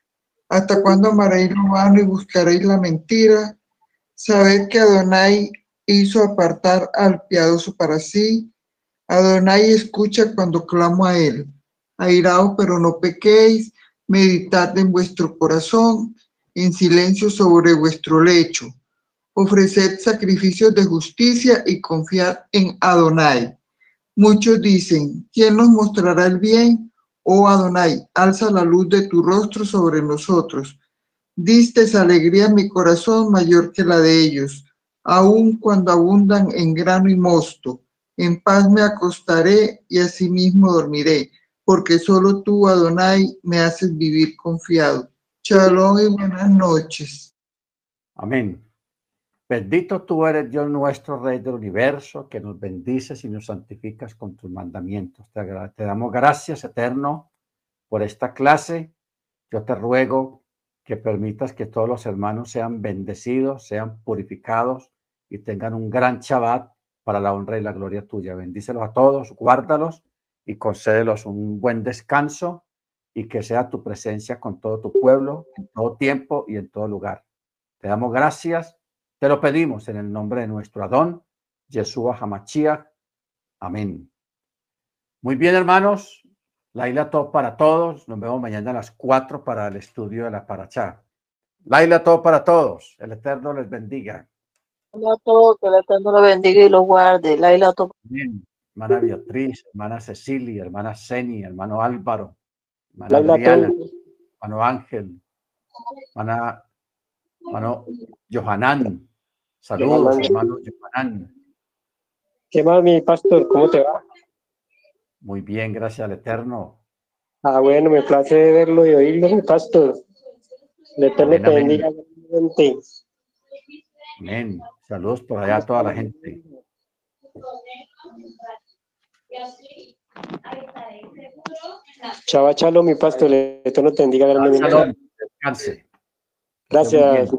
¿Hasta cuándo amaréis lo vano y buscaréis la mentira? Sabed que Adonai hizo apartar al piadoso para sí Adonai escucha cuando clamo a él. Airaos, pero no pequéis, meditad en vuestro corazón, en silencio sobre vuestro lecho. Ofreced sacrificios de justicia y confiad en Adonai. Muchos dicen, ¿quién nos mostrará el bien? Oh Adonai, alza la luz de tu rostro sobre nosotros. Distes alegría en mi corazón mayor que la de ellos, aun cuando abundan en grano y mosto en paz me acostaré y asimismo dormiré, porque solo tú, Adonai, me haces vivir confiado. Shalom y buenas noches. Amén. Bendito tú eres Dios nuestro, Rey del universo, que nos bendices y nos santificas con tus mandamientos. Te, te damos gracias, Eterno, por esta clase. Yo te ruego que permitas que todos los hermanos sean bendecidos, sean purificados y tengan un gran Shabbat para la honra y la gloria tuya. Bendícelos a todos, guárdalos y concédelos un buen descanso y que sea tu presencia con todo tu pueblo en todo tiempo y en todo lugar. Te damos gracias, te lo pedimos en el nombre de nuestro Adón, Yeshua Hamachia. Amén. Muy bien, hermanos. Laila todo para todos. Nos vemos mañana a las 4 para el estudio de la Parachá. Laila todo para todos. El Eterno les bendiga todo, que el Eterno lo bendiga y lo guarde. Laila Bien. Hermana Beatriz, hermana Cecilia, hermana Seni, hermano Álvaro, hermana Adriana, hermano Ángel, hermana, hermano Johanán. Saludos, hermano Johanán. ¿Qué más, mi pastor? ¿Cómo te va? Muy bien, gracias al Eterno. Ah, bueno, me place verlo y oírlo, mi pastor. El Eterno te bendiga. Amén. Saludos por allá a toda la gente. Chava chalo, mi pastor, esto no te bendiga Descanse. Gracias.